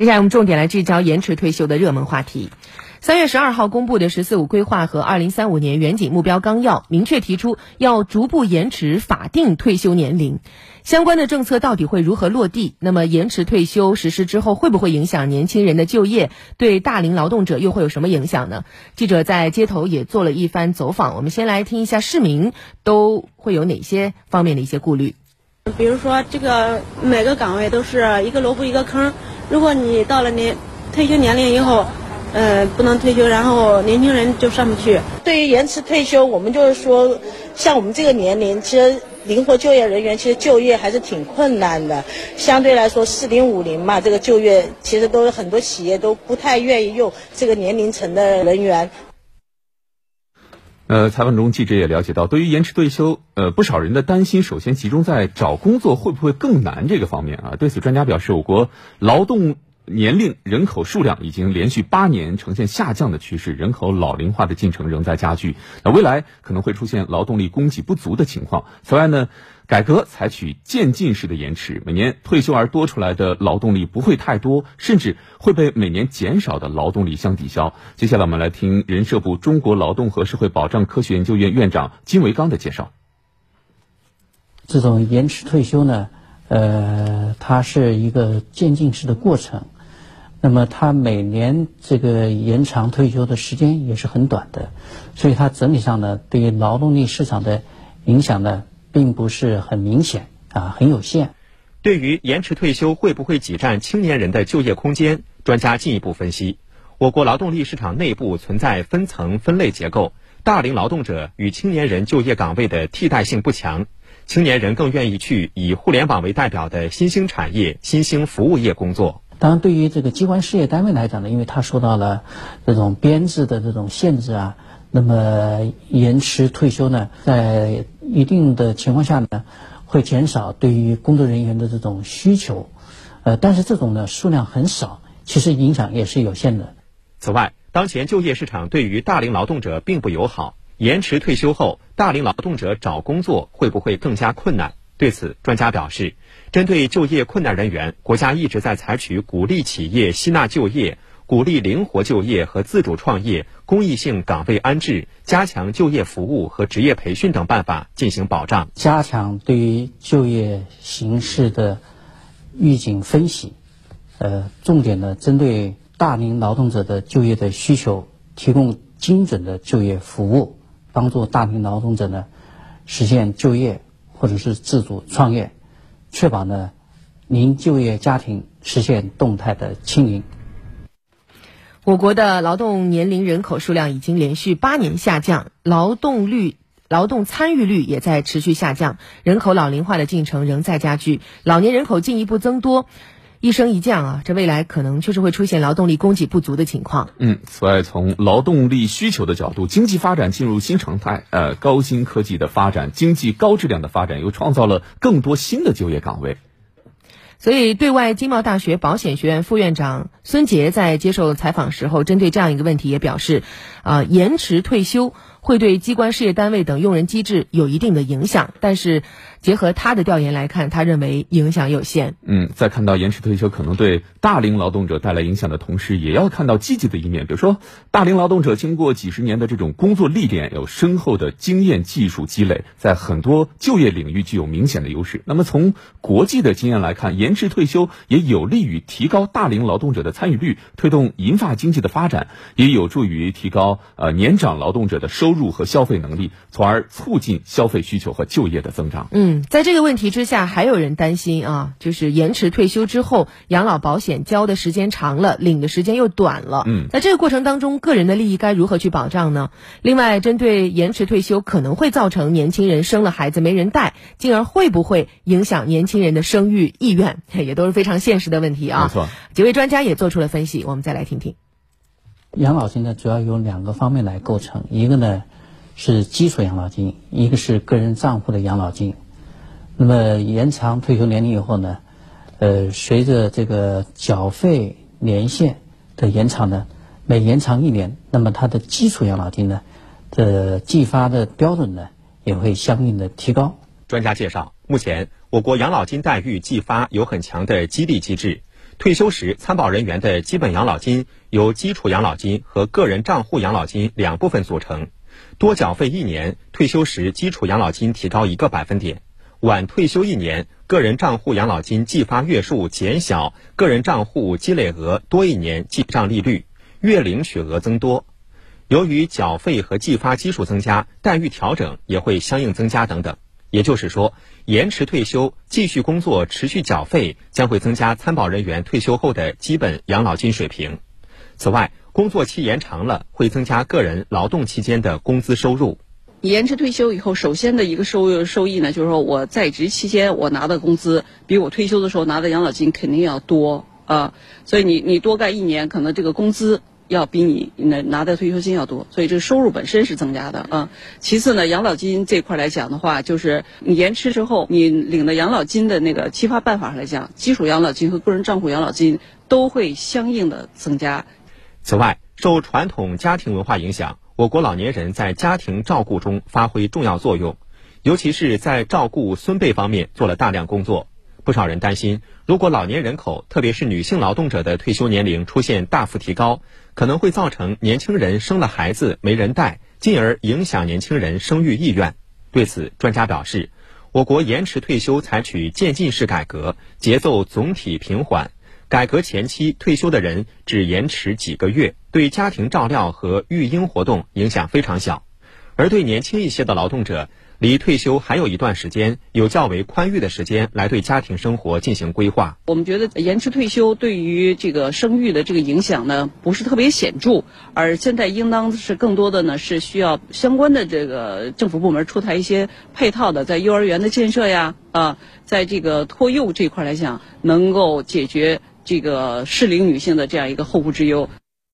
接下来我们重点来聚焦延迟退休的热门话题。三月十二号公布的“十四五”规划和二零三五年远景目标纲要明确提出，要逐步延迟法定退休年龄。相关的政策到底会如何落地？那么延迟退休实施之后，会不会影响年轻人的就业？对大龄劳动者又会有什么影响呢？记者在街头也做了一番走访，我们先来听一下市民都会有哪些方面的一些顾虑。比如说，这个每个岗位都是一个萝卜一个坑。如果你到了年退休年龄以后，呃，不能退休，然后年轻人就上不去。对于延迟退休，我们就是说，像我们这个年龄，其实灵活就业人员其实就业还是挺困难的。相对来说，四零五零嘛，这个就业其实都是很多企业都不太愿意用这个年龄层的人员。呃，采访中记者也了解到，对于延迟退休，呃，不少人的担心首先集中在找工作会不会更难这个方面啊。对此，专家表示，我国劳动。年龄人口数量已经连续八年呈现下降的趋势，人口老龄化的进程仍在加剧。那未来可能会出现劳动力供给不足的情况。此外呢，改革采取渐进式的延迟，每年退休而多出来的劳动力不会太多，甚至会被每年减少的劳动力相抵消。接下来我们来听人社部中国劳动和社会保障科学研究院院长金维刚的介绍。这种延迟退休呢，呃，它是一个渐进式的过程。那么，它每年这个延长退休的时间也是很短的，所以它整体上呢，对于劳动力市场的影响呢，并不是很明显啊，很有限。对于延迟退休会不会挤占青年人的就业空间，专家进一步分析，我国劳动力市场内部存在分层分类结构，大龄劳动者与青年人就业岗位的替代性不强，青年人更愿意去以互联网为代表的新兴产业、新兴服务业工作。当然，对于这个机关事业单位来讲呢，因为他受到了这种编制的这种限制啊，那么延迟退休呢，在一定的情况下呢，会减少对于工作人员的这种需求，呃，但是这种呢数量很少，其实影响也是有限的。此外，当前就业市场对于大龄劳动者并不友好，延迟退休后，大龄劳动者找工作会不会更加困难？对此，专家表示。针对就业困难人员，国家一直在采取鼓励企业吸纳就业、鼓励灵活就业和自主创业、公益性岗位安置、加强就业服务和职业培训等办法进行保障，加强对于就业形势的预警分析。呃，重点呢，针对大龄劳动者的就业的需求，提供精准的就业服务，帮助大龄劳动者呢实现就业或者是自主创业。确保呢，您就业家庭实现动态的清零。我国的劳动年龄人口数量已经连续八年下降，劳动率、劳动参与率也在持续下降，人口老龄化的进程仍在加剧，老年人口进一步增多。一升一降啊，这未来可能确实会出现劳动力供给不足的情况。嗯，此外，从劳动力需求的角度，经济发展进入新常态，呃，高新科技的发展，经济高质量的发展，又创造了更多新的就业岗位。所以，对外经贸大学保险学院副院长孙杰在接受采访时候，针对这样一个问题也表示，啊，延迟退休。会对机关事业单位等用人机制有一定的影响，但是结合他的调研来看，他认为影响有限。嗯，在看到延迟退休可能对大龄劳动者带来影响的同时，也要看到积极的一面。比如说，大龄劳动者经过几十年的这种工作历练，有深厚的经验技术积累，在很多就业领域具有明显的优势。那么从国际的经验来看，延迟退休也有利于提高大龄劳动者的参与率，推动银发经济的发展，也有助于提高呃年长劳动者的收。收入和消费能力，从而促进消费需求和就业的增长。嗯，在这个问题之下，还有人担心啊，就是延迟退休之后，养老保险交的时间长了，领的时间又短了。嗯，在这个过程当中，个人的利益该如何去保障呢？另外，针对延迟退休可能会造成年轻人生了孩子没人带，进而会不会影响年轻人的生育意愿，也都是非常现实的问题啊。没错，几位专家也做出了分析，我们再来听听。养老金呢，主要由两个方面来构成，一个呢是基础养老金，一个是个人账户的养老金。那么延长退休年龄以后呢，呃，随着这个缴费年限的延长呢，每延长一年，那么它的基础养老金呢的计发的标准呢也会相应的提高。专家介绍，目前我国养老金待遇计发有很强的激励机制。退休时参保人员的基本养老金由基础养老金和个人账户养老金两部分组成。多缴费一年，退休时基础养老金提高一个百分点；晚退休一年，个人账户养老金计发月数减小，个人账户积累额多一年记账利率，月领取额增多。由于缴费和计发基数增加，待遇调整也会相应增加等等。也就是说，延迟退休、继续工作、持续缴费，将会增加参保人员退休后的基本养老金水平。此外，工作期延长了，会增加个人劳动期间的工资收入。延迟退休以后，首先的一个收收益呢，就是说我在职期间我拿的工资，比我退休的时候拿的养老金肯定要多啊。所以你你多干一年，可能这个工资。要比你拿拿的退休金要多，所以这个收入本身是增加的啊。其次呢，养老金这块来讲的话，就是你延迟之后，你领的养老金的那个计发办法来讲，基础养老金和个人账户养老金都会相应的增加。此外，受传统家庭文化影响，我国老年人在家庭照顾中发挥重要作用，尤其是在照顾孙辈方面做了大量工作。不少人担心，如果老年人口，特别是女性劳动者的退休年龄出现大幅提高，可能会造成年轻人生了孩子没人带，进而影响年轻人生育意愿。对此，专家表示，我国延迟退休采取渐进式改革，节奏总体平缓。改革前期退休的人只延迟几个月，对家庭照料和育婴活动影响非常小，而对年轻一些的劳动者。离退休还有一段时间，有较为宽裕的时间来对家庭生活进行规划。我们觉得延迟退休对于这个生育的这个影响呢，不是特别显著，而现在应当是更多的呢是需要相关的这个政府部门出台一些配套的，在幼儿园的建设呀，啊，在这个托幼这块来讲，能够解决这个适龄女性的这样一个后顾之忧。